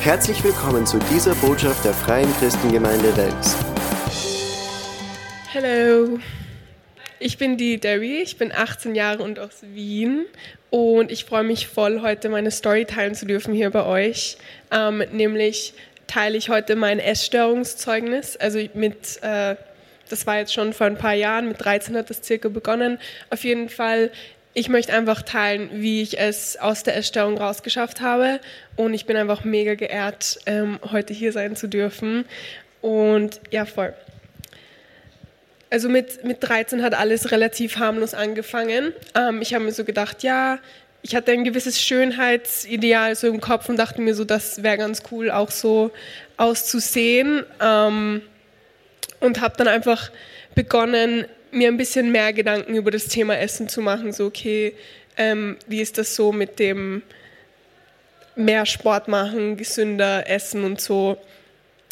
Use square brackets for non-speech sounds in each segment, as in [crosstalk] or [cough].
Herzlich willkommen zu dieser Botschaft der Freien Christengemeinde Wels. Hallo, ich bin die Debbie, ich bin 18 Jahre und aus Wien und ich freue mich voll, heute meine Story teilen zu dürfen hier bei euch. Ähm, nämlich teile ich heute mein Essstörungszeugnis, also mit, äh, das war jetzt schon vor ein paar Jahren, mit 13 hat das circa begonnen. Auf jeden Fall ich möchte einfach teilen, wie ich es aus der Essstörung rausgeschafft habe. Und ich bin einfach mega geehrt, ähm, heute hier sein zu dürfen. Und ja, voll. Also mit, mit 13 hat alles relativ harmlos angefangen. Ähm, ich habe mir so gedacht, ja, ich hatte ein gewisses Schönheitsideal so im Kopf und dachte mir so, das wäre ganz cool, auch so auszusehen. Ähm, und habe dann einfach begonnen, mir ein bisschen mehr Gedanken über das Thema Essen zu machen. So, okay, ähm, wie ist das so mit dem mehr Sport machen, gesünder essen und so.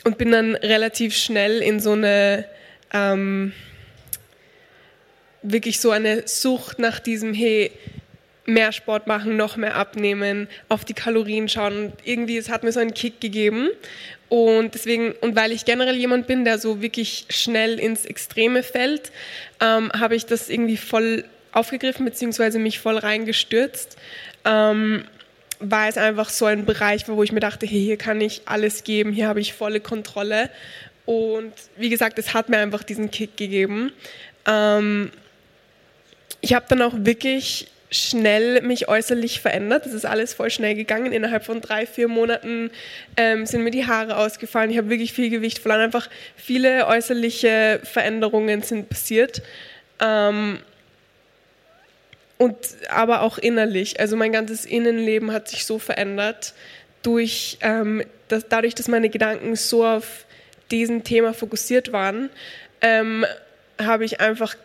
Und bin dann relativ schnell in so eine, ähm, wirklich so eine Sucht nach diesem, hey, mehr Sport machen, noch mehr abnehmen, auf die Kalorien schauen. Und irgendwie, es hat mir so einen Kick gegeben. Und deswegen, und weil ich generell jemand bin, der so wirklich schnell ins Extreme fällt, ähm, habe ich das irgendwie voll aufgegriffen, beziehungsweise mich voll reingestürzt. Ähm, weil es einfach so ein Bereich war, wo ich mir dachte, hey, hier kann ich alles geben, hier habe ich volle Kontrolle. Und wie gesagt, es hat mir einfach diesen Kick gegeben. Ähm, ich habe dann auch wirklich schnell mich äußerlich verändert. Das ist alles voll schnell gegangen. Innerhalb von drei, vier Monaten ähm, sind mir die Haare ausgefallen. Ich habe wirklich viel Gewicht verloren. Einfach viele äußerliche Veränderungen sind passiert. Ähm, und aber auch innerlich. Also mein ganzes Innenleben hat sich so verändert durch ähm, dass, dadurch, dass meine Gedanken so auf diesen Thema fokussiert waren, ähm, habe ich einfach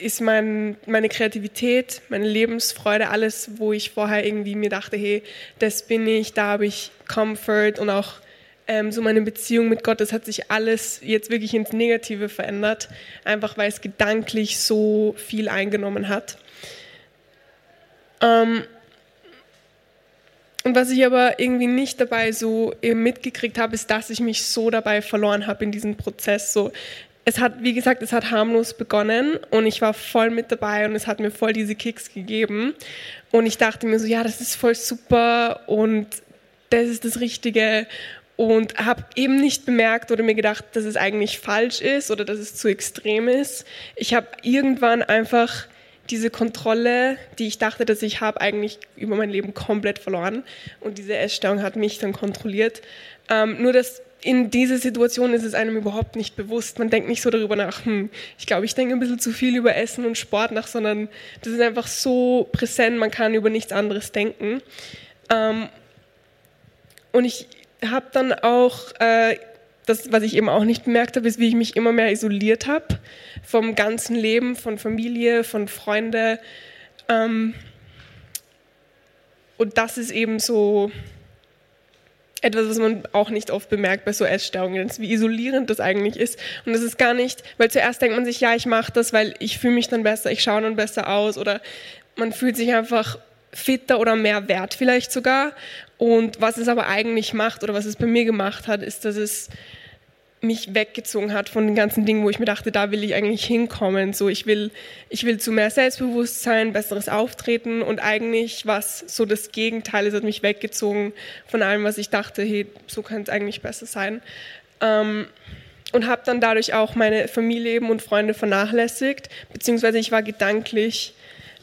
ist mein, meine Kreativität, meine Lebensfreude, alles, wo ich vorher irgendwie mir dachte, hey, das bin ich, da habe ich Comfort und auch ähm, so meine Beziehung mit Gott, das hat sich alles jetzt wirklich ins Negative verändert, einfach weil es gedanklich so viel eingenommen hat. Ähm, und was ich aber irgendwie nicht dabei so mitgekriegt habe, ist, dass ich mich so dabei verloren habe in diesem Prozess. So, es hat, wie gesagt, es hat harmlos begonnen und ich war voll mit dabei und es hat mir voll diese Kicks gegeben. Und ich dachte mir so, ja, das ist voll super und das ist das Richtige. Und habe eben nicht bemerkt oder mir gedacht, dass es eigentlich falsch ist oder dass es zu extrem ist. Ich habe irgendwann einfach diese Kontrolle, die ich dachte, dass ich habe, eigentlich über mein Leben komplett verloren. Und diese Essstörung hat mich dann kontrolliert. Ähm, nur dass in dieser Situation ist es einem überhaupt nicht bewusst. Man denkt nicht so darüber nach, hm, ich glaube, ich denke ein bisschen zu viel über Essen und Sport nach, sondern das ist einfach so präsent, man kann über nichts anderes denken. Ähm, und ich habe dann auch, äh, das, was ich eben auch nicht bemerkt habe, ist, wie ich mich immer mehr isoliert habe vom ganzen Leben, von Familie, von Freunden. Ähm, und das ist eben so etwas, was man auch nicht oft bemerkt bei so Essstörungen, wie isolierend das eigentlich ist. Und das ist gar nicht, weil zuerst denkt man sich, ja, ich mache das, weil ich fühle mich dann besser, ich schaue dann besser aus oder man fühlt sich einfach fitter oder mehr wert vielleicht sogar. Und was es aber eigentlich macht oder was es bei mir gemacht hat, ist, dass es mich weggezogen hat von den ganzen Dingen, wo ich mir dachte, da will ich eigentlich hinkommen. So, ich will, ich will zu mehr Selbstbewusstsein, besseres Auftreten und eigentlich was so das Gegenteil. Es hat mich weggezogen von allem, was ich dachte, hey, so könnte es eigentlich besser sein. Ähm, und habe dann dadurch auch meine Familie eben und Freunde vernachlässigt, beziehungsweise ich war gedanklich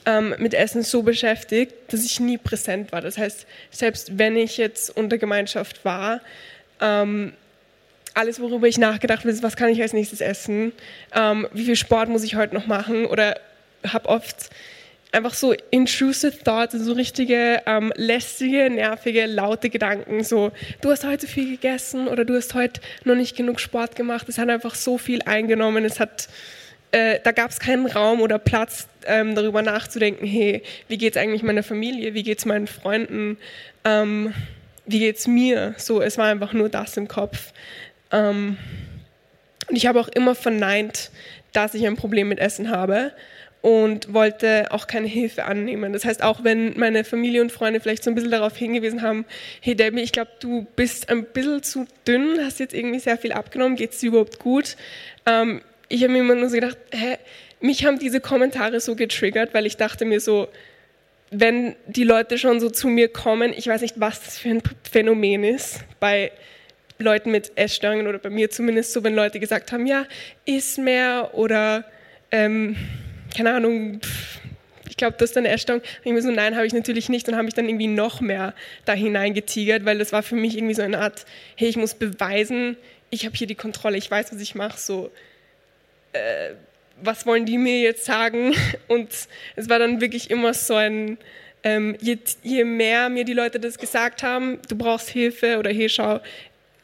ähm, mit Essen so beschäftigt, dass ich nie präsent war. Das heißt, selbst wenn ich jetzt unter Gemeinschaft war, ähm, alles, worüber ich nachgedacht habe, ist, was kann ich als nächstes essen, ähm, wie viel Sport muss ich heute noch machen oder habe oft einfach so intrusive Thoughts, so richtige ähm, lästige, nervige, laute Gedanken, so du hast heute viel gegessen oder du hast heute noch nicht genug Sport gemacht. Es hat einfach so viel eingenommen. Es hat, äh, da gab es keinen Raum oder Platz, ähm, darüber nachzudenken. Hey, wie geht es eigentlich meiner Familie? Wie geht es meinen Freunden? Ähm, wie geht es mir? So, es war einfach nur das im Kopf. Ähm, und ich habe auch immer verneint, dass ich ein Problem mit Essen habe. und wollte auch keine Hilfe annehmen. Das heißt, auch wenn meine Familie und Freunde vielleicht so ein bisschen darauf hingewiesen haben, hey Debbie, ich glaube, du bist ein bisschen zu dünn, hast jetzt irgendwie sehr viel abgenommen, geht es dir überhaupt gut? Ähm, ich habe mir immer nur so gedacht, hä, mich haben diese Kommentare so getriggert, weil ich dachte mir so, wenn die Leute schon so zu mir kommen, ich weiß nicht, was das für ein Phänomen ist bei Leuten mit Essstörungen oder bei mir zumindest so, wenn Leute gesagt haben, ja, iss mehr oder ähm, keine Ahnung, ich glaube, das ist eine Essstörung. Ich mir so, nein, habe ich natürlich nicht und habe mich dann irgendwie noch mehr da hineingetigert, weil das war für mich irgendwie so eine Art, hey, ich muss beweisen, ich habe hier die Kontrolle, ich weiß, was ich mache, so äh, was wollen die mir jetzt sagen? [laughs] Und es war dann wirklich immer so ein, ähm, je, je, mehr mir die Leute das gesagt haben, du brauchst Hilfe oder hey, schau,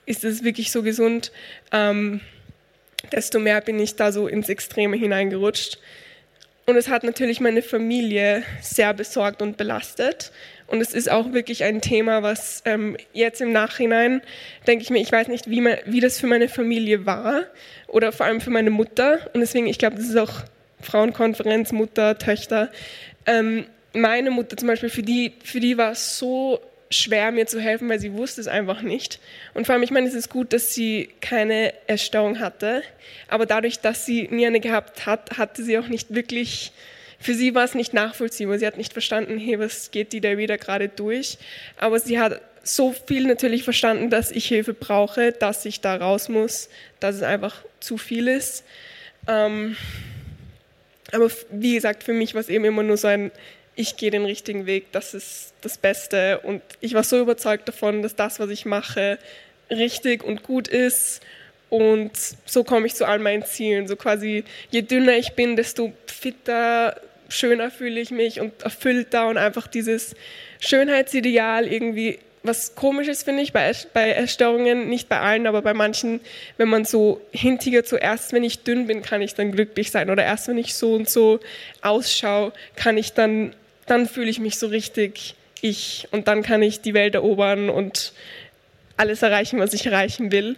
ist es wirklich so gesund, ähm, desto mehr bin ich da so ins Extreme hineingerutscht. Und es hat natürlich meine Familie sehr besorgt und belastet. Und es ist auch wirklich ein Thema, was ähm, jetzt im Nachhinein, denke ich mir, ich weiß nicht, wie, man, wie das für meine Familie war oder vor allem für meine Mutter. Und deswegen, ich glaube, das ist auch Frauenkonferenz, Mutter, Töchter. Ähm, meine Mutter zum Beispiel, für die, für die war es so schwer, mir zu helfen, weil sie wusste es einfach nicht. Und vor allem, ich meine, es ist gut, dass sie keine Erstauung hatte, aber dadurch, dass sie nie eine gehabt hat, hatte sie auch nicht wirklich, für sie war es nicht nachvollziehbar. Sie hat nicht verstanden, hey, was geht die da wieder gerade durch? Aber sie hat so viel natürlich verstanden, dass ich Hilfe brauche, dass ich da raus muss, dass es einfach zu viel ist. Ähm, aber wie gesagt, für mich war es eben immer nur so ein, ich gehe den richtigen Weg, das ist das Beste. Und ich war so überzeugt davon, dass das, was ich mache, richtig und gut ist. Und so komme ich zu all meinen Zielen. So quasi, je dünner ich bin, desto fitter, schöner fühle ich mich und erfüllter und einfach dieses Schönheitsideal irgendwie was komisches finde ich bei, bei Essstörungen, nicht bei allen, aber bei manchen, wenn man so hintigert, so erst wenn ich dünn bin, kann ich dann glücklich sein oder erst wenn ich so und so ausschaue, kann ich dann dann fühle ich mich so richtig ich und dann kann ich die Welt erobern und alles erreichen, was ich erreichen will.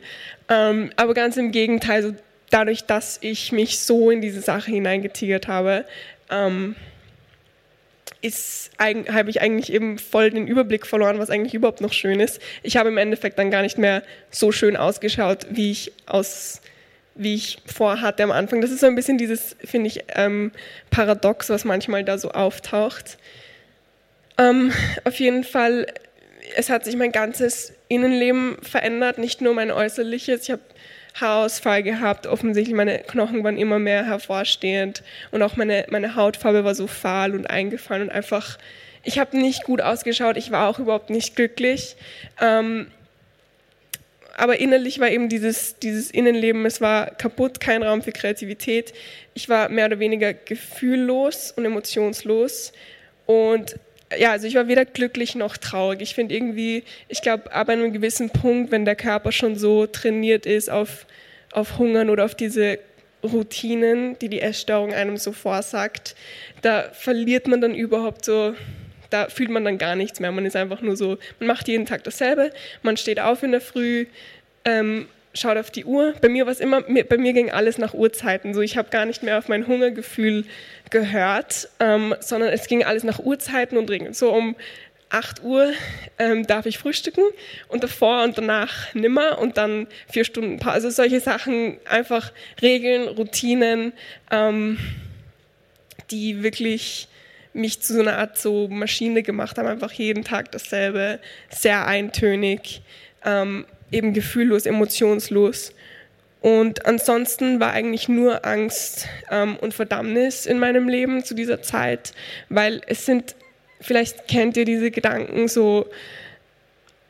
Ähm, aber ganz im Gegenteil, so dadurch, dass ich mich so in diese Sache hineingetigert habe, ähm, habe ich eigentlich eben voll den Überblick verloren, was eigentlich überhaupt noch schön ist. Ich habe im Endeffekt dann gar nicht mehr so schön ausgeschaut, wie ich aus wie ich vorhatte am Anfang. Das ist so ein bisschen dieses, finde ich, ähm, Paradox, was manchmal da so auftaucht. Ähm, auf jeden Fall, es hat sich mein ganzes Innenleben verändert, nicht nur mein äußerliches. Ich habe Haarausfall gehabt, offensichtlich meine Knochen waren immer mehr hervorstehend und auch meine, meine Hautfarbe war so fahl und eingefallen und einfach, ich habe nicht gut ausgeschaut, ich war auch überhaupt nicht glücklich. Ähm, aber innerlich war eben dieses, dieses Innenleben, es war kaputt, kein Raum für Kreativität. Ich war mehr oder weniger gefühllos und emotionslos. Und ja, also ich war weder glücklich noch traurig. Ich finde irgendwie, ich glaube, ab einem gewissen Punkt, wenn der Körper schon so trainiert ist auf, auf Hungern oder auf diese Routinen, die die Essstörung einem so vorsagt, da verliert man dann überhaupt so da fühlt man dann gar nichts mehr. Man ist einfach nur so, man macht jeden Tag dasselbe, man steht auf in der Früh, ähm, schaut auf die Uhr. Bei mir war immer, bei mir ging alles nach Uhrzeiten. So, ich habe gar nicht mehr auf mein Hungergefühl gehört, ähm, sondern es ging alles nach Uhrzeiten und Regeln. So um 8 Uhr ähm, darf ich frühstücken und davor und danach nimmer und dann vier Stunden Pause. Also solche Sachen, einfach Regeln, Routinen, ähm, die wirklich mich zu so einer Art so Maschine gemacht haben, einfach jeden Tag dasselbe, sehr eintönig, ähm, eben gefühllos, emotionslos. Und ansonsten war eigentlich nur Angst ähm, und Verdammnis in meinem Leben zu dieser Zeit, weil es sind, vielleicht kennt ihr diese Gedanken so,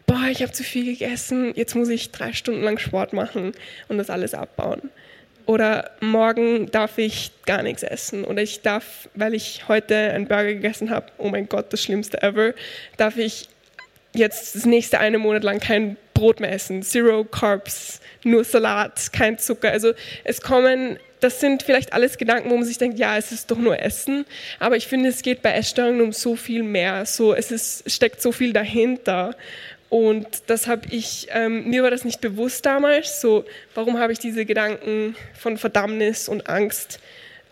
boah, ich habe zu viel gegessen, jetzt muss ich drei Stunden lang Sport machen und das alles abbauen. Oder morgen darf ich gar nichts essen. Oder ich darf, weil ich heute einen Burger gegessen habe, oh mein Gott, das Schlimmste ever, darf ich jetzt das nächste eine Monat lang kein Brot mehr essen. Zero Carbs, nur Salat, kein Zucker. Also es kommen, das sind vielleicht alles Gedanken, wo man sich denkt, ja, es ist doch nur Essen. Aber ich finde, es geht bei Essstörungen um so viel mehr. So, es ist, steckt so viel dahinter. Und das habe ich, ähm, mir war das nicht bewusst damals, so warum habe ich diese Gedanken von Verdammnis und Angst.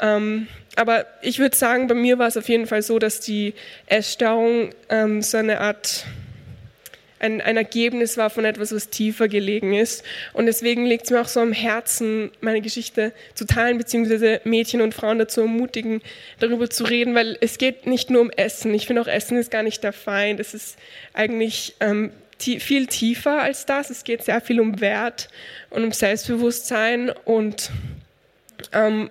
Ähm, aber ich würde sagen, bei mir war es auf jeden Fall so, dass die Essstörung ähm, so eine Art ein, ein Ergebnis war von etwas, was tiefer gelegen ist. Und deswegen liegt es mir auch so am Herzen, meine Geschichte zu teilen, beziehungsweise Mädchen und Frauen dazu ermutigen, darüber zu reden, weil es geht nicht nur um Essen. Ich finde auch, Essen ist gar nicht der Feind. Es ist eigentlich ähm, viel tiefer als das. Es geht sehr viel um Wert und um Selbstbewusstsein und ähm,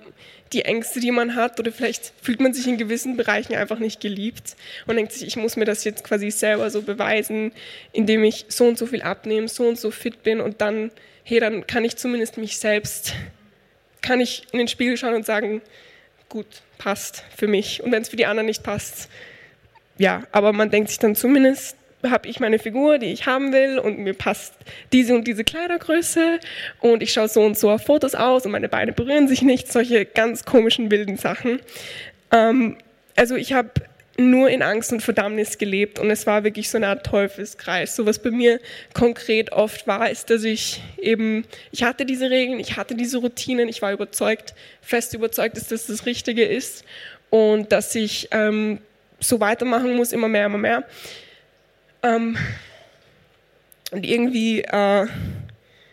die Ängste, die man hat, oder vielleicht fühlt man sich in gewissen Bereichen einfach nicht geliebt und denkt sich, ich muss mir das jetzt quasi selber so beweisen, indem ich so und so viel abnehme, so und so fit bin und dann, hey, dann kann ich zumindest mich selbst, kann ich in den Spiegel schauen und sagen, gut, passt für mich. Und wenn es für die anderen nicht passt, ja, aber man denkt sich dann zumindest, habe ich meine Figur, die ich haben will und mir passt diese und diese Kleidergröße und ich schaue so und so auf Fotos aus und meine Beine berühren sich nicht, solche ganz komischen, wilden Sachen. Ähm, also ich habe nur in Angst und Verdammnis gelebt und es war wirklich so eine Art Teufelskreis. So was bei mir konkret oft war, ist, dass ich eben, ich hatte diese Regeln, ich hatte diese Routinen, ich war überzeugt, fest überzeugt, dass das das Richtige ist und dass ich ähm, so weitermachen muss, immer mehr, immer mehr. Ähm, und irgendwie, äh,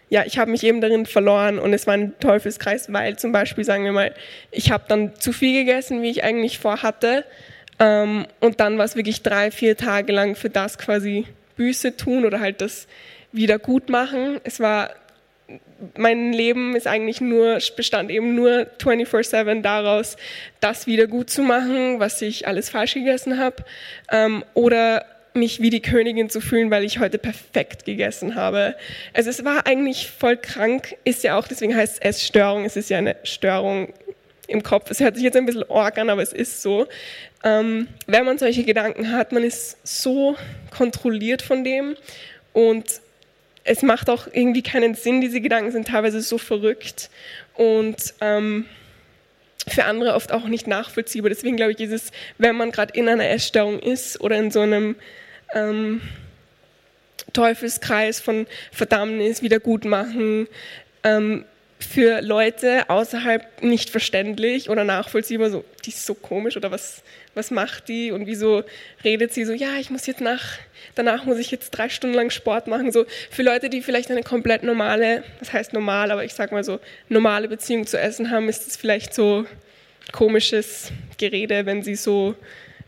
ja, ich habe mich eben darin verloren und es war ein Teufelskreis, weil zum Beispiel, sagen wir mal, ich habe dann zu viel gegessen, wie ich eigentlich vorhatte. Ähm, und dann war es wirklich drei, vier Tage lang für das quasi Büße tun oder halt das wieder gut machen. Es war mein Leben ist eigentlich nur, bestand eben nur 24-7 daraus, das wieder gut zu machen, was ich alles falsch gegessen habe. Ähm, oder mich wie die Königin zu fühlen, weil ich heute perfekt gegessen habe. Also es war eigentlich voll krank, ist ja auch, deswegen heißt es Essstörung, es ist ja eine Störung im Kopf. Es hört sich jetzt ein bisschen org an, aber es ist so. Ähm, wenn man solche Gedanken hat, man ist so kontrolliert von dem und es macht auch irgendwie keinen Sinn, diese Gedanken sind teilweise so verrückt und ähm, für andere oft auch nicht nachvollziehbar. Deswegen glaube ich, ist es, wenn man gerade in einer Essstörung ist oder in so einem ähm, Teufelskreis von Verdammnis, Wiedergutmachen, ähm, für Leute außerhalb nicht verständlich oder nachvollziehbar, so, die ist so komisch oder was, was macht die? Und wieso redet sie so, ja, ich muss jetzt nach, danach muss ich jetzt drei Stunden lang Sport machen, so für Leute, die vielleicht eine komplett normale, das heißt normal, aber ich sag mal so, normale Beziehung zu Essen haben, ist es vielleicht so komisches Gerede, wenn sie so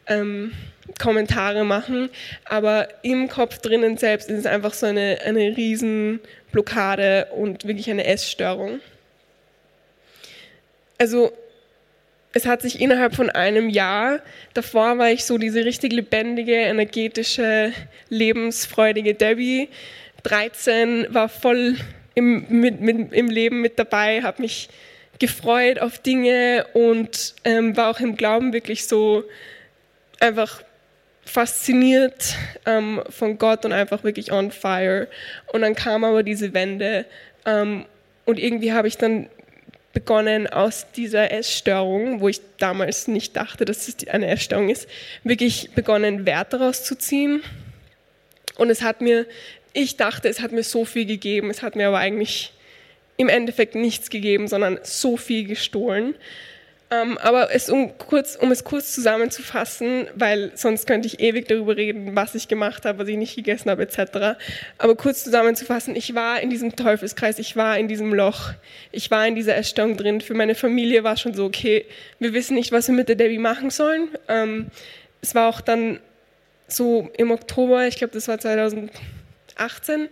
ähm, Kommentare machen, aber im Kopf drinnen selbst ist es einfach so eine, eine Riesenblockade und wirklich eine Essstörung. Also es hat sich innerhalb von einem Jahr, davor war ich so diese richtig lebendige, energetische, lebensfreudige Debbie. 13 war voll im, mit, mit, im Leben mit dabei, habe mich gefreut auf Dinge und ähm, war auch im Glauben wirklich so einfach fasziniert ähm, von Gott und einfach wirklich on fire. Und dann kam aber diese Wende ähm, und irgendwie habe ich dann begonnen aus dieser Essstörung, wo ich damals nicht dachte, dass es eine Essstörung ist, wirklich begonnen Wert daraus zu ziehen. Und es hat mir, ich dachte, es hat mir so viel gegeben, es hat mir aber eigentlich im Endeffekt nichts gegeben, sondern so viel gestohlen. Ähm, aber es, um, kurz, um es kurz zusammenzufassen, weil sonst könnte ich ewig darüber reden, was ich gemacht habe, was ich nicht gegessen habe, etc. Aber kurz zusammenzufassen, ich war in diesem Teufelskreis, ich war in diesem Loch, ich war in dieser Erstörung drin. Für meine Familie war schon so, okay, wir wissen nicht, was wir mit der Debbie machen sollen. Ähm, es war auch dann so im Oktober, ich glaube, das war 2018,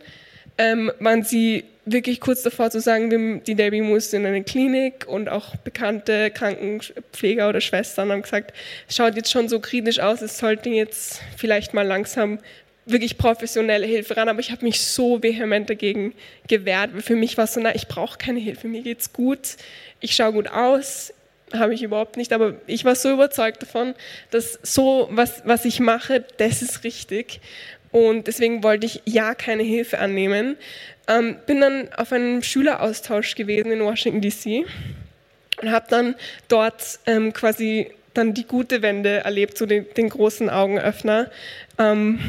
ähm, waren sie wirklich kurz davor zu sagen, die Debbie muss in eine Klinik und auch bekannte Krankenpfleger oder Schwestern haben gesagt, es schaut jetzt schon so kritisch aus, es sollte jetzt vielleicht mal langsam wirklich professionelle Hilfe ran, aber ich habe mich so vehement dagegen gewehrt, weil für mich war es so, na, ich brauche keine Hilfe, mir geht's gut, ich schaue gut aus, habe ich überhaupt nicht, aber ich war so überzeugt davon, dass so, was, was ich mache, das ist richtig und deswegen wollte ich ja keine Hilfe annehmen. Ähm, bin dann auf einem Schüleraustausch gewesen in Washington DC und habe dann dort ähm, quasi dann die gute Wende erlebt, so den, den großen Augenöffner. Ähm,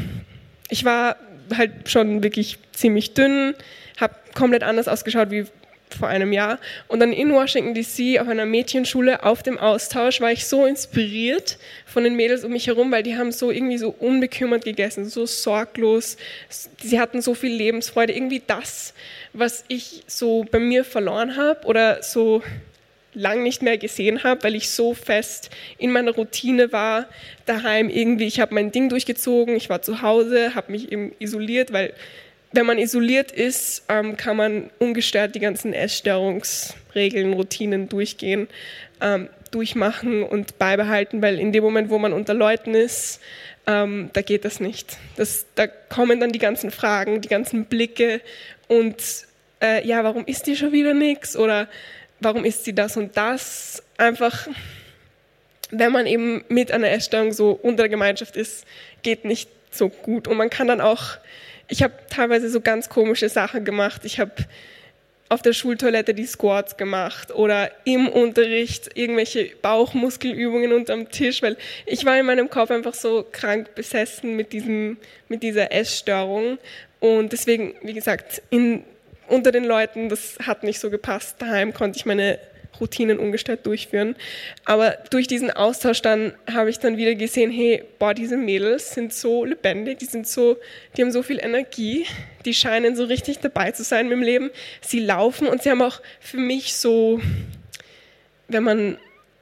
ich war halt schon wirklich ziemlich dünn, habe komplett anders ausgeschaut wie vor einem Jahr. Und dann in Washington DC auf einer Mädchenschule auf dem Austausch war ich so inspiriert von den Mädels um mich herum, weil die haben so irgendwie so unbekümmert gegessen, so sorglos. Sie hatten so viel Lebensfreude. Irgendwie das, was ich so bei mir verloren habe oder so lang nicht mehr gesehen habe, weil ich so fest in meiner Routine war, daheim irgendwie, ich habe mein Ding durchgezogen, ich war zu Hause, habe mich eben isoliert, weil wenn man isoliert ist, ähm, kann man ungestört die ganzen Essstörungsregeln, Routinen durchgehen, ähm, durchmachen und beibehalten, weil in dem Moment, wo man unter Leuten ist, ähm, da geht das nicht. Das, da kommen dann die ganzen Fragen, die ganzen Blicke und äh, ja, warum isst die schon wieder nichts oder warum ist sie das und das? Einfach, wenn man eben mit einer Essstörung so unter der Gemeinschaft ist, geht nicht so gut. Und man kann dann auch, ich habe teilweise so ganz komische Sachen gemacht. Ich habe auf der Schultoilette die Squats gemacht oder im Unterricht irgendwelche Bauchmuskelübungen unterm Tisch, weil ich war in meinem Kopf einfach so krank besessen mit, diesem, mit dieser Essstörung. Und deswegen, wie gesagt, in unter den Leuten, das hat nicht so gepasst. Daheim konnte ich meine Routinen ungestört durchführen. Aber durch diesen Austausch dann habe ich dann wieder gesehen, hey, boah, diese Mädels sind so lebendig, die sind so, die haben so viel Energie, die scheinen so richtig dabei zu sein mit dem Leben. Sie laufen und sie haben auch für mich so, wenn man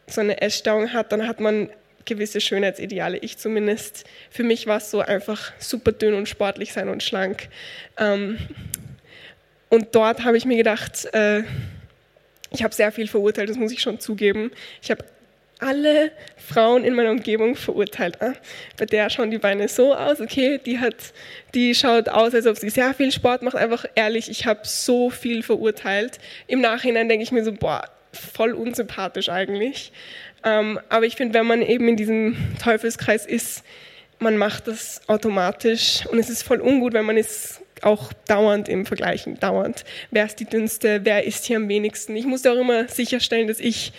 so eine Essstörung hat, dann hat man gewisse Schönheitsideale. Ich zumindest. Für mich war es so einfach super dünn und sportlich sein und schlank. Ähm, und dort habe ich mir gedacht, äh, ich habe sehr viel verurteilt, das muss ich schon zugeben. Ich habe alle Frauen in meiner Umgebung verurteilt. Ah, bei der schauen die Beine so aus, okay, die, hat, die schaut aus, als ob sie sehr viel Sport macht. Einfach ehrlich, ich habe so viel verurteilt. Im Nachhinein denke ich mir so, boah, voll unsympathisch eigentlich. Ähm, aber ich finde, wenn man eben in diesem Teufelskreis ist, man macht das automatisch und es ist voll ungut, wenn man ist auch dauernd im Vergleichen, dauernd. Wer ist die dünnste, wer ist hier am wenigsten? Ich musste auch immer sicherstellen, dass ich,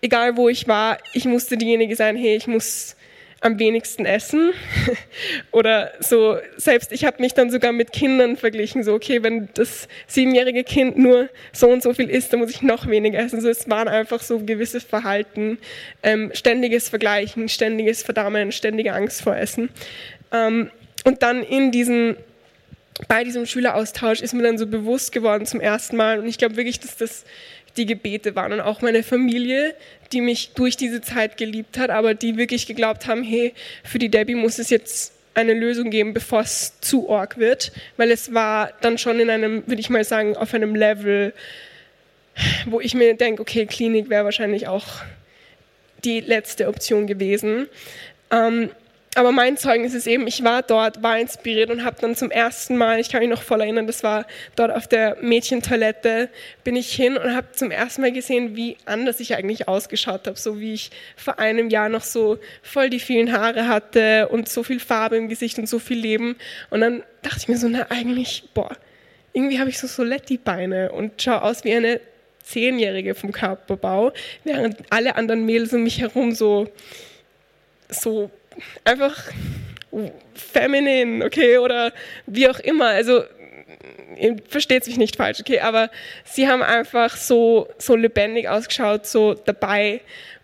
egal wo ich war, ich musste diejenige sein, hey, ich muss am wenigsten essen. [laughs] Oder so, selbst ich habe mich dann sogar mit Kindern verglichen, so, okay, wenn das siebenjährige Kind nur so und so viel isst, dann muss ich noch weniger essen. So, es waren einfach so gewisse Verhalten, ähm, ständiges Vergleichen, ständiges Verdammen, ständige Angst vor Essen. Ähm, und dann in diesen bei diesem Schüleraustausch ist mir dann so bewusst geworden zum ersten Mal. Und ich glaube wirklich, dass das die Gebete waren und auch meine Familie, die mich durch diese Zeit geliebt hat, aber die wirklich geglaubt haben, hey, für die Debbie muss es jetzt eine Lösung geben, bevor es zu org wird, weil es war dann schon in einem, würde ich mal sagen, auf einem Level, wo ich mir denke, okay, Klinik wäre wahrscheinlich auch die letzte Option gewesen. Ähm, aber mein Zeugnis ist eben, ich war dort, war inspiriert und habe dann zum ersten Mal, ich kann mich noch voll erinnern, das war dort auf der Mädchentoilette, bin ich hin und habe zum ersten Mal gesehen, wie anders ich eigentlich ausgeschaut habe, so wie ich vor einem Jahr noch so voll die vielen Haare hatte und so viel Farbe im Gesicht und so viel Leben. Und dann dachte ich mir so, na eigentlich, boah, irgendwie habe ich so Soletti-Beine und schaue aus wie eine Zehnjährige vom Körperbau, während alle anderen Mädels um mich herum so so einfach feminin, okay, oder wie auch immer. Also versteht sich nicht falsch, okay, aber sie haben einfach so, so lebendig ausgeschaut, so dabei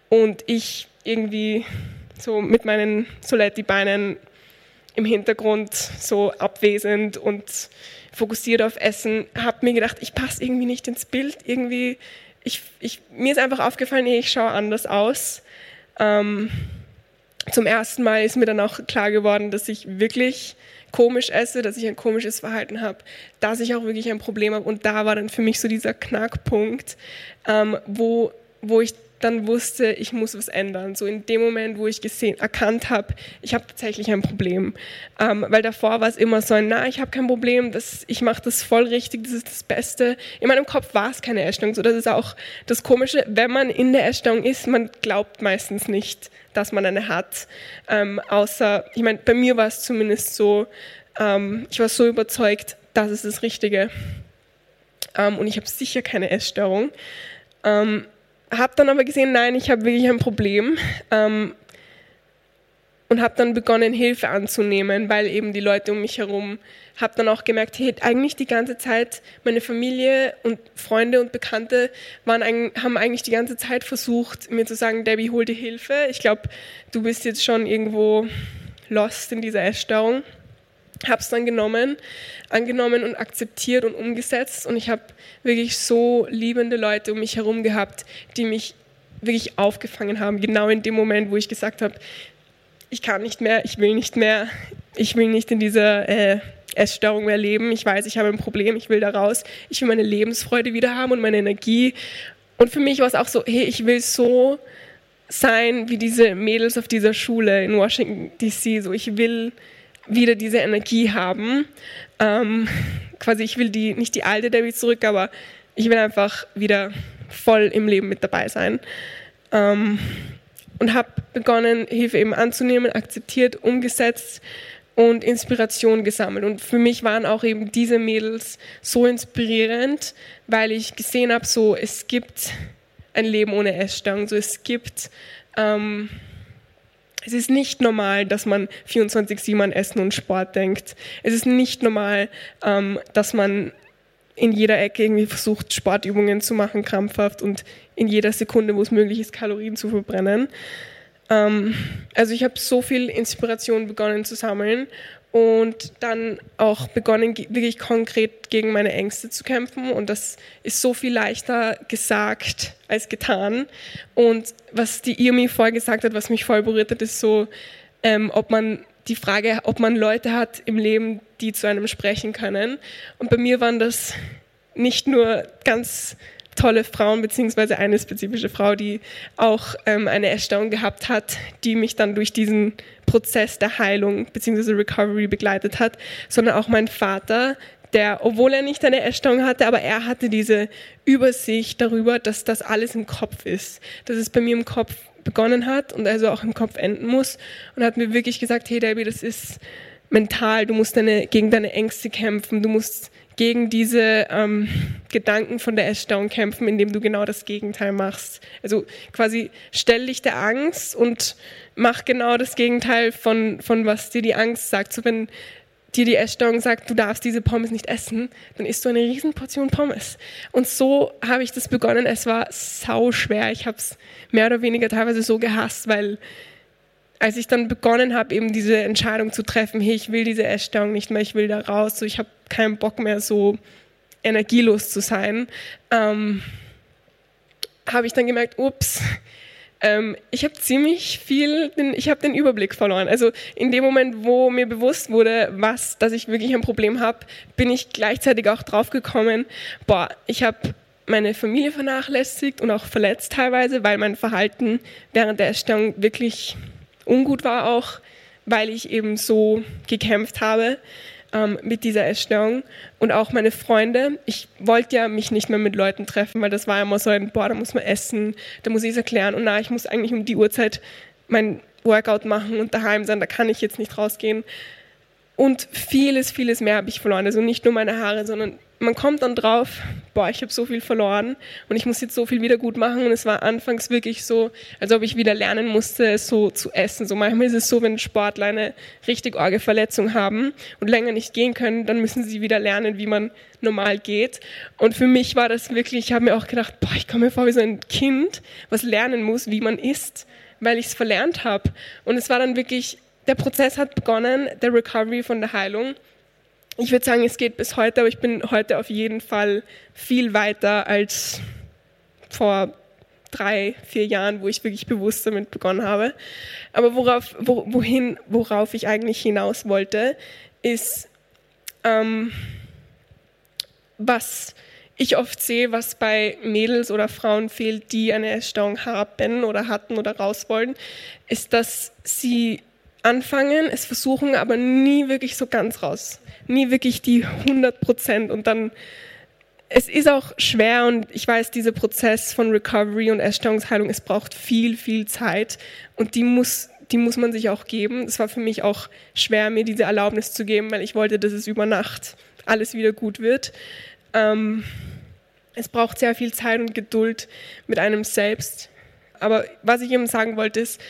und ich irgendwie so mit meinen Soletti-Beinen im Hintergrund so abwesend und fokussiert auf Essen, habe mir gedacht, ich passe irgendwie nicht ins Bild, irgendwie, ich, ich, mir ist einfach aufgefallen, ich schaue anders aus. Ähm, zum ersten Mal ist mir dann auch klar geworden, dass ich wirklich komisch esse, dass ich ein komisches Verhalten habe, dass ich auch wirklich ein Problem habe. Und da war dann für mich so dieser Knackpunkt, ähm, wo, wo ich dann wusste, ich muss was ändern. So in dem Moment, wo ich gesehen, erkannt habe, ich habe tatsächlich ein Problem. Ähm, weil davor war es immer so ein, na, ich habe kein Problem, das, ich mache das voll richtig, das ist das Beste. In meinem Kopf war es keine Essstörung. So, das ist auch das Komische, wenn man in der Essstörung ist, man glaubt meistens nicht, dass man eine hat. Ähm, außer, ich meine, bei mir war es zumindest so, ähm, ich war so überzeugt, das ist das Richtige. Ähm, und ich habe sicher keine Essstörung. Ähm, habe dann aber gesehen, nein, ich habe wirklich ein Problem. Ähm, und habe dann begonnen, Hilfe anzunehmen, weil eben die Leute um mich herum, habe dann auch gemerkt, hey, eigentlich die ganze Zeit, meine Familie und Freunde und Bekannte waren, haben eigentlich die ganze Zeit versucht, mir zu sagen, Debbie, hol dir Hilfe. Ich glaube, du bist jetzt schon irgendwo lost in dieser Essstörung. Habe es dann genommen, angenommen und akzeptiert und umgesetzt. Und ich habe wirklich so liebende Leute um mich herum gehabt, die mich wirklich aufgefangen haben, genau in dem Moment, wo ich gesagt habe, ich kann nicht mehr, ich will nicht mehr, ich will nicht in dieser äh, Essstörung mehr leben, ich weiß, ich habe ein Problem, ich will da raus, ich will meine Lebensfreude wieder haben und meine Energie. Und für mich war es auch so, hey, ich will so sein wie diese Mädels auf dieser Schule in Washington DC, so ich will wieder diese Energie haben. Ähm, quasi, ich will die, nicht die alte Debbie zurück, aber ich will einfach wieder voll im Leben mit dabei sein. Ähm, und habe begonnen, Hilfe eben anzunehmen, akzeptiert, umgesetzt und Inspiration gesammelt. Und für mich waren auch eben diese Mädels so inspirierend, weil ich gesehen habe, so es gibt ein Leben ohne Essstörung, so es gibt ähm, es ist nicht normal, dass man 24-7 an Essen und Sport denkt. Es ist nicht normal, ähm, dass man in jeder Ecke irgendwie versucht, Sportübungen zu machen, krampfhaft und in jeder Sekunde, wo es möglich ist, Kalorien zu verbrennen. Ähm, also ich habe so viel Inspiration begonnen zu sammeln und dann auch begonnen, wirklich konkret gegen meine Ängste zu kämpfen. Und das ist so viel leichter gesagt als getan. Und was die Irmi vorher gesagt hat, was mich voll berührt hat, ist so, ähm, ob man die Frage, ob man Leute hat im Leben, die zu einem sprechen können. Und bei mir waren das nicht nur ganz tolle Frauen, beziehungsweise eine spezifische Frau, die auch ähm, eine Essstörung gehabt hat, die mich dann durch diesen Prozess der Heilung beziehungsweise Recovery begleitet hat, sondern auch mein Vater, der, obwohl er nicht eine Essstörung hatte, aber er hatte diese Übersicht darüber, dass das alles im Kopf ist, dass es bei mir im Kopf begonnen hat und also auch im Kopf enden muss und hat mir wirklich gesagt, hey Debbie, das ist mental, du musst deine, gegen deine Ängste kämpfen, du musst gegen diese ähm, Gedanken von der Essstörung kämpfen, indem du genau das Gegenteil machst. Also quasi stell dich der Angst und mach genau das Gegenteil von, von was dir die Angst sagt. So wenn dir die Essstörung sagt, du darfst diese Pommes nicht essen, dann isst du eine riesen Portion Pommes. Und so habe ich das begonnen. Es war sau schwer. Ich habe es mehr oder weniger teilweise so gehasst, weil als ich dann begonnen habe, eben diese Entscheidung zu treffen, hey, ich will diese Essstörung nicht mehr, ich will da raus, so ich habe keinen Bock mehr, so energielos zu sein, ähm, habe ich dann gemerkt, ups, ähm, ich habe ziemlich viel, den, ich habe den Überblick verloren. Also in dem Moment, wo mir bewusst wurde, was, dass ich wirklich ein Problem habe, bin ich gleichzeitig auch draufgekommen, boah, ich habe meine Familie vernachlässigt und auch verletzt teilweise, weil mein Verhalten während der Essstörung wirklich ungut war auch, weil ich eben so gekämpft habe ähm, mit dieser Essstörung. Und auch meine Freunde, ich wollte ja mich nicht mehr mit Leuten treffen, weil das war immer so ein, boah, da muss man essen, da muss ich es erklären und na, ich muss eigentlich um die Uhrzeit mein Workout machen und daheim sein, da kann ich jetzt nicht rausgehen. Und vieles, vieles mehr habe ich verloren. Also nicht nur meine Haare, sondern man kommt dann drauf, boah, ich habe so viel verloren und ich muss jetzt so viel wieder gut machen. Und es war anfangs wirklich so, als ob ich wieder lernen musste, so zu essen. So manchmal ist es so, wenn Sportler eine richtig arge Verletzung haben und länger nicht gehen können, dann müssen sie wieder lernen, wie man normal geht. Und für mich war das wirklich, ich habe mir auch gedacht, boah, ich komme mir vor wie so ein Kind, was lernen muss, wie man isst, weil ich es verlernt habe. Und es war dann wirklich, der Prozess hat begonnen, der Recovery von der Heilung ich würde sagen, es geht bis heute, aber ich bin heute auf jeden Fall viel weiter als vor drei, vier Jahren, wo ich wirklich bewusst damit begonnen habe. Aber worauf, wo, wohin, worauf ich eigentlich hinaus wollte, ist, ähm, was ich oft sehe, was bei Mädels oder Frauen fehlt, die eine Essstörung haben oder hatten oder raus wollen, ist, dass sie anfangen, es versuchen, aber nie wirklich so ganz raus nie wirklich die 100 Prozent und dann es ist auch schwer und ich weiß, dieser Prozess von Recovery und Essstörungsheilung, es braucht viel, viel Zeit und die muss, die muss man sich auch geben. Es war für mich auch schwer, mir diese Erlaubnis zu geben, weil ich wollte, dass es über Nacht alles wieder gut wird. Ähm, es braucht sehr viel Zeit und Geduld mit einem selbst. Aber was ich eben sagen wollte, ist,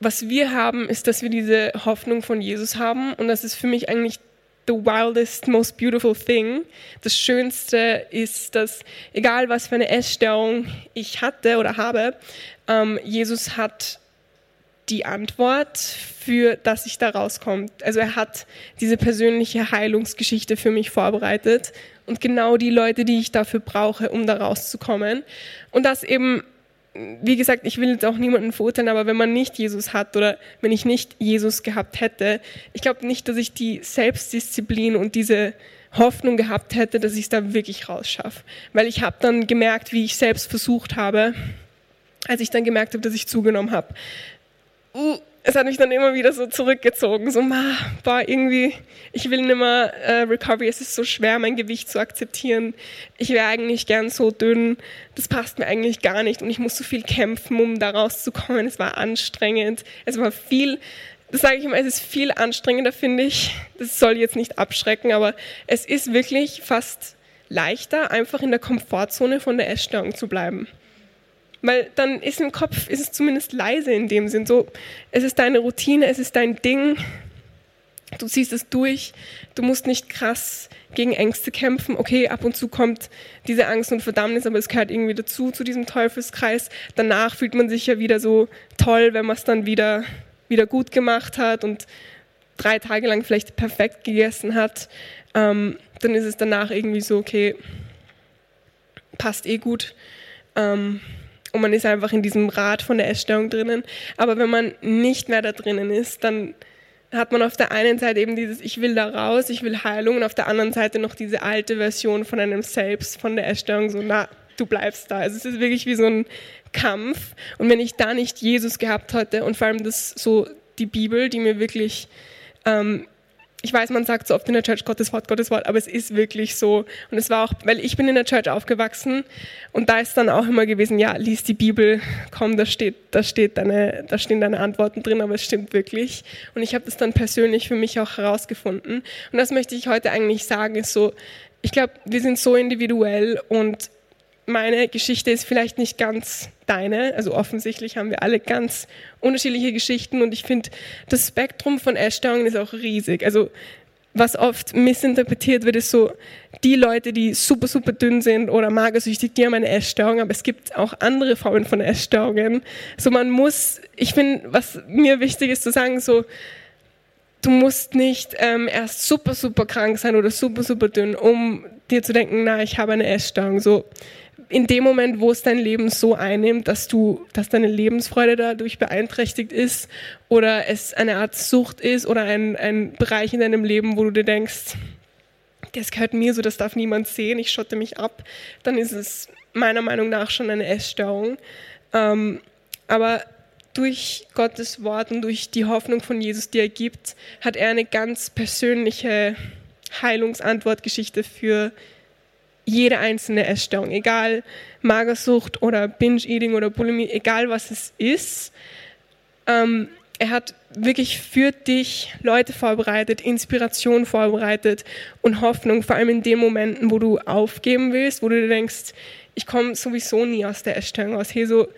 was wir haben, ist, dass wir diese Hoffnung von Jesus haben. Und das ist für mich eigentlich the wildest, most beautiful thing. Das Schönste ist, dass egal was für eine Essstörung ich hatte oder habe, ähm, Jesus hat die Antwort für, dass ich da rauskomme. Also er hat diese persönliche Heilungsgeschichte für mich vorbereitet und genau die Leute, die ich dafür brauche, um da rauszukommen. Und das eben wie gesagt, ich will jetzt auch niemanden verurteilen, aber wenn man nicht Jesus hat oder wenn ich nicht Jesus gehabt hätte, ich glaube nicht, dass ich die Selbstdisziplin und diese Hoffnung gehabt hätte, dass ich es da wirklich rausschaffe. Weil ich habe dann gemerkt, wie ich selbst versucht habe, als ich dann gemerkt habe, dass ich zugenommen habe. Uh, es hat mich dann immer wieder so zurückgezogen, so, ma, boah, irgendwie, ich will nicht mehr äh, Recovery, es ist so schwer, mein Gewicht zu akzeptieren. Ich wäre eigentlich gern so dünn, das passt mir eigentlich gar nicht und ich muss so viel kämpfen, um da rauszukommen. Es war anstrengend, es war viel, das sage ich immer, es ist viel anstrengender, finde ich. Das soll jetzt nicht abschrecken, aber es ist wirklich fast leichter, einfach in der Komfortzone von der Essstörung zu bleiben. Weil dann ist im Kopf, ist es zumindest leise in dem Sinn. So, es ist deine Routine, es ist dein Ding. Du ziehst es durch. Du musst nicht krass gegen Ängste kämpfen. Okay, ab und zu kommt diese Angst und Verdammnis, aber es gehört irgendwie dazu, zu diesem Teufelskreis. Danach fühlt man sich ja wieder so toll, wenn man es dann wieder, wieder gut gemacht hat und drei Tage lang vielleicht perfekt gegessen hat. Ähm, dann ist es danach irgendwie so, okay, passt eh gut. Ähm, und man ist einfach in diesem Rad von der Essstörung drinnen. Aber wenn man nicht mehr da drinnen ist, dann hat man auf der einen Seite eben dieses Ich will da raus, ich will Heilung und auf der anderen Seite noch diese alte Version von einem selbst, von der Essstörung, so na, du bleibst da. Also es ist wirklich wie so ein Kampf. Und wenn ich da nicht Jesus gehabt hätte und vor allem das so die Bibel, die mir wirklich ähm, ich weiß, man sagt so oft in der Church Gottes Wort, Gottes Wort, aber es ist wirklich so. Und es war auch, weil ich bin in der Church aufgewachsen und da ist dann auch immer gewesen, ja, lies die Bibel, komm, da steht, da steht deine, da stehen deine Antworten drin, aber es stimmt wirklich. Und ich habe das dann persönlich für mich auch herausgefunden. Und das möchte ich heute eigentlich sagen, ist so, ich glaube, wir sind so individuell und meine Geschichte ist vielleicht nicht ganz deine. Also offensichtlich haben wir alle ganz unterschiedliche Geschichten und ich finde, das Spektrum von Essstörungen ist auch riesig. Also was oft missinterpretiert wird, ist so, die Leute, die super, super dünn sind oder magersüchtig, die haben eine Essstörung, aber es gibt auch andere Formen von Essstörungen. So man muss, ich finde, was mir wichtig ist zu sagen, so, du musst nicht ähm, erst super, super krank sein oder super, super dünn, um dir zu denken, na, ich habe eine Essstörung. So, in dem Moment, wo es dein Leben so einnimmt, dass du, dass deine Lebensfreude dadurch beeinträchtigt ist oder es eine Art Sucht ist oder ein, ein Bereich in deinem Leben, wo du dir denkst, das gehört mir so, das darf niemand sehen, ich schotte mich ab, dann ist es meiner Meinung nach schon eine Essstörung. Ähm, aber durch Gottes Wort und durch die Hoffnung von Jesus, die er gibt, hat er eine ganz persönliche Heilungsantwortgeschichte für jede einzelne Essstörung, egal Magersucht oder Binge-Eating oder Bulimie, egal was es ist. Ähm, er hat wirklich für dich Leute vorbereitet, Inspiration vorbereitet und Hoffnung, vor allem in den Momenten, wo du aufgeben willst, wo du denkst, ich komme sowieso nie aus der Essstörung aus. Hey, so,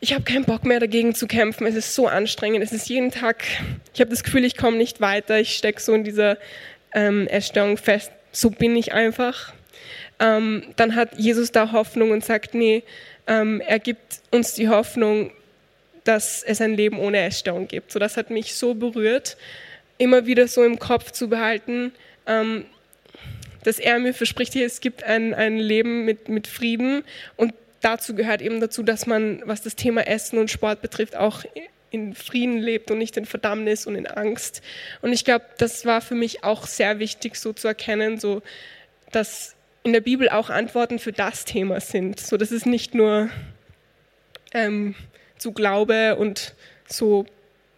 ich habe keinen Bock mehr dagegen zu kämpfen, es ist so anstrengend, es ist jeden Tag, ich habe das Gefühl, ich komme nicht weiter, ich stecke so in dieser ähm, Essstörung fest so bin ich einfach. Ähm, dann hat Jesus da Hoffnung und sagt, nee, ähm, er gibt uns die Hoffnung, dass es ein Leben ohne Essstörung gibt. So, das hat mich so berührt, immer wieder so im Kopf zu behalten, ähm, dass er mir verspricht, hier, es gibt ein, ein Leben mit, mit Frieden und dazu gehört eben dazu, dass man, was das Thema Essen und Sport betrifft, auch in Frieden lebt und nicht in Verdammnis und in Angst. Und ich glaube, das war für mich auch sehr wichtig, so zu erkennen, so dass in der Bibel auch Antworten für das Thema sind. So dass es nicht nur ähm, zu Glaube und so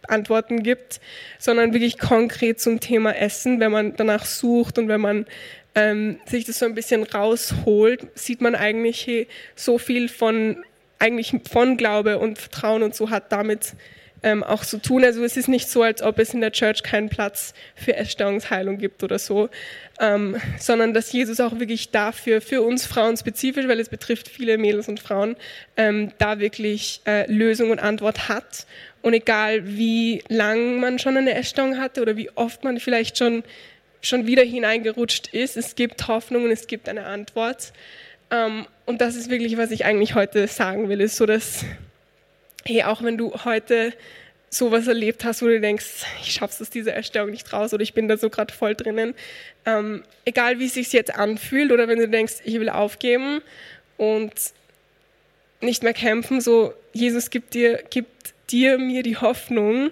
Antworten gibt, sondern wirklich konkret zum Thema Essen. Wenn man danach sucht und wenn man ähm, sich das so ein bisschen rausholt, sieht man eigentlich so viel von eigentlich von Glaube und Vertrauen und so hat damit ähm, auch so tun. Also es ist nicht so, als ob es in der Church keinen Platz für Essstörungsheilung gibt oder so, ähm, sondern dass Jesus auch wirklich dafür, für uns Frauen spezifisch, weil es betrifft viele Mädels und Frauen, ähm, da wirklich äh, Lösung und Antwort hat Und egal wie lang man schon eine Essstörung hatte oder wie oft man vielleicht schon, schon wieder hineingerutscht ist, es gibt Hoffnung und es gibt eine Antwort. Ähm, und das ist wirklich, was ich eigentlich heute sagen will, ist so, dass, hey, auch wenn du heute sowas erlebt hast, wo du denkst, ich schaff's aus dieser Erstörung nicht raus oder ich bin da so gerade voll drinnen, ähm, egal wie es sich jetzt anfühlt oder wenn du denkst, ich will aufgeben und nicht mehr kämpfen, so Jesus gibt dir, gibt dir mir die Hoffnung,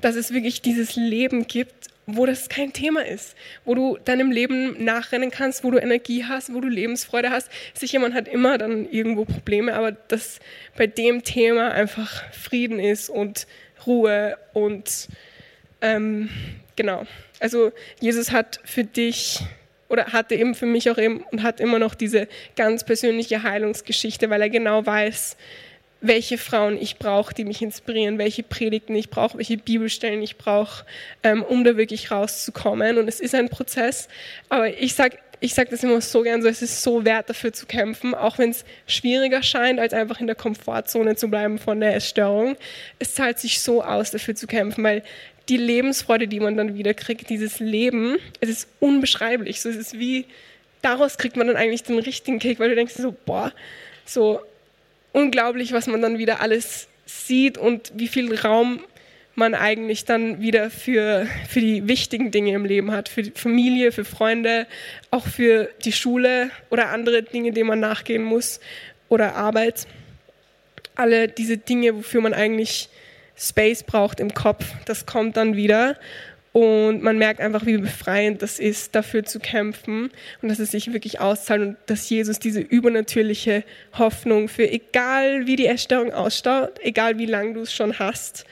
dass es wirklich dieses Leben gibt, wo das kein Thema ist, wo du deinem Leben nachrennen kannst, wo du Energie hast, wo du Lebensfreude hast. Sicher, man hat immer dann irgendwo Probleme, aber dass bei dem Thema einfach Frieden ist und Ruhe und ähm, genau. Also Jesus hat für dich oder hatte eben für mich auch eben und hat immer noch diese ganz persönliche Heilungsgeschichte, weil er genau weiß, welche Frauen ich brauche, die mich inspirieren, welche Predigten ich brauche, welche Bibelstellen ich brauche, ähm, um da wirklich rauszukommen. Und es ist ein Prozess, aber ich sage ich sag das immer so gern so, es ist so wert dafür zu kämpfen, auch wenn es schwieriger scheint, als einfach in der Komfortzone zu bleiben von der Essstörung. Es zahlt sich so aus, dafür zu kämpfen, weil die Lebensfreude, die man dann wieder kriegt, dieses Leben, es ist unbeschreiblich. So, es ist wie, daraus kriegt man dann eigentlich den richtigen Kick, weil du denkst so, boah, so unglaublich, was man dann wieder alles sieht und wie viel Raum man eigentlich dann wieder für, für die wichtigen Dinge im Leben hat, für die Familie, für Freunde, auch für die Schule oder andere Dinge, denen man nachgehen muss oder Arbeit. Alle diese Dinge, wofür man eigentlich Space braucht im Kopf, das kommt dann wieder. Und man merkt einfach, wie befreiend das ist, dafür zu kämpfen und dass es sich wirklich auszahlt und dass Jesus diese übernatürliche Hoffnung für egal wie die Erstörung ausschaut, egal wie lange du es schon hast,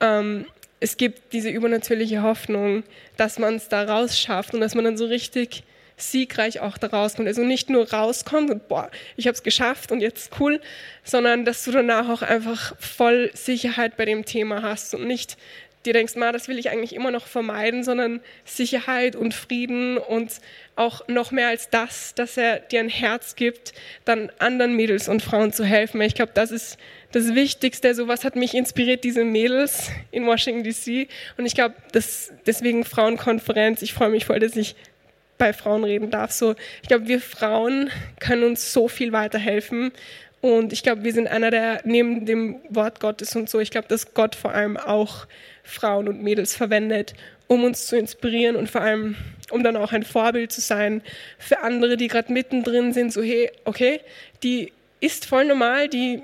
ähm, es gibt diese übernatürliche Hoffnung, dass man es da rausschafft und dass man dann so richtig siegreich auch da rauskommt. Also nicht nur rauskommt und boah, ich habe es geschafft und jetzt cool, sondern dass du danach auch einfach voll Sicherheit bei dem Thema hast und nicht dir denkst, ma, das will ich eigentlich immer noch vermeiden, sondern Sicherheit und Frieden und auch noch mehr als das, dass er dir ein Herz gibt, dann anderen Mädels und Frauen zu helfen. Ich glaube, das ist das Wichtigste. So was hat mich inspiriert, diese Mädels in Washington DC. Und ich glaube, deswegen Frauenkonferenz. Ich freue mich voll, dass ich bei Frauen reden darf. So, ich glaube, wir Frauen können uns so viel weiterhelfen. Und ich glaube, wir sind einer der, neben dem Wort Gottes und so, ich glaube, dass Gott vor allem auch Frauen und Mädels verwendet, um uns zu inspirieren und vor allem, um dann auch ein Vorbild zu sein für andere, die gerade mittendrin sind, so hey, okay, die ist voll normal, die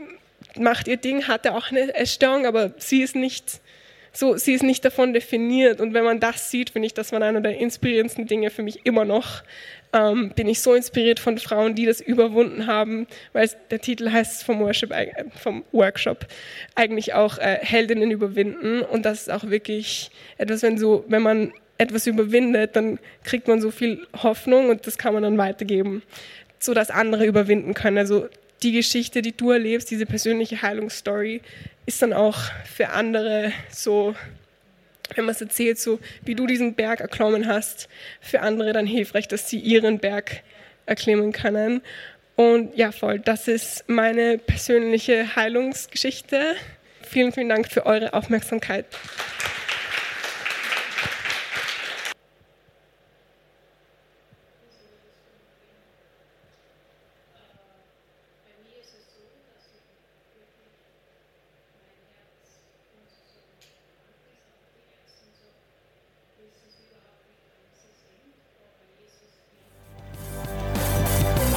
macht ihr Ding, hatte auch eine Essstörung, aber sie ist nicht so, sie ist nicht davon definiert. Und wenn man das sieht, finde ich, das war einer der inspirierendsten Dinge für mich immer noch, ähm, bin ich so inspiriert von Frauen, die das überwunden haben, weil der Titel heißt vom, Worship, vom Workshop eigentlich auch äh, Heldinnen überwinden. Und das ist auch wirklich etwas, wenn so, wenn man etwas überwindet, dann kriegt man so viel Hoffnung und das kann man dann weitergeben, so dass andere überwinden können. Also die Geschichte, die du erlebst, diese persönliche Heilungsstory, ist dann auch für andere so wenn man es erzählt, so wie du diesen Berg erklommen hast, für andere dann hilfreich, dass sie ihren Berg erklimmen können. Und ja, voll, das ist meine persönliche Heilungsgeschichte. Vielen, vielen Dank für eure Aufmerksamkeit.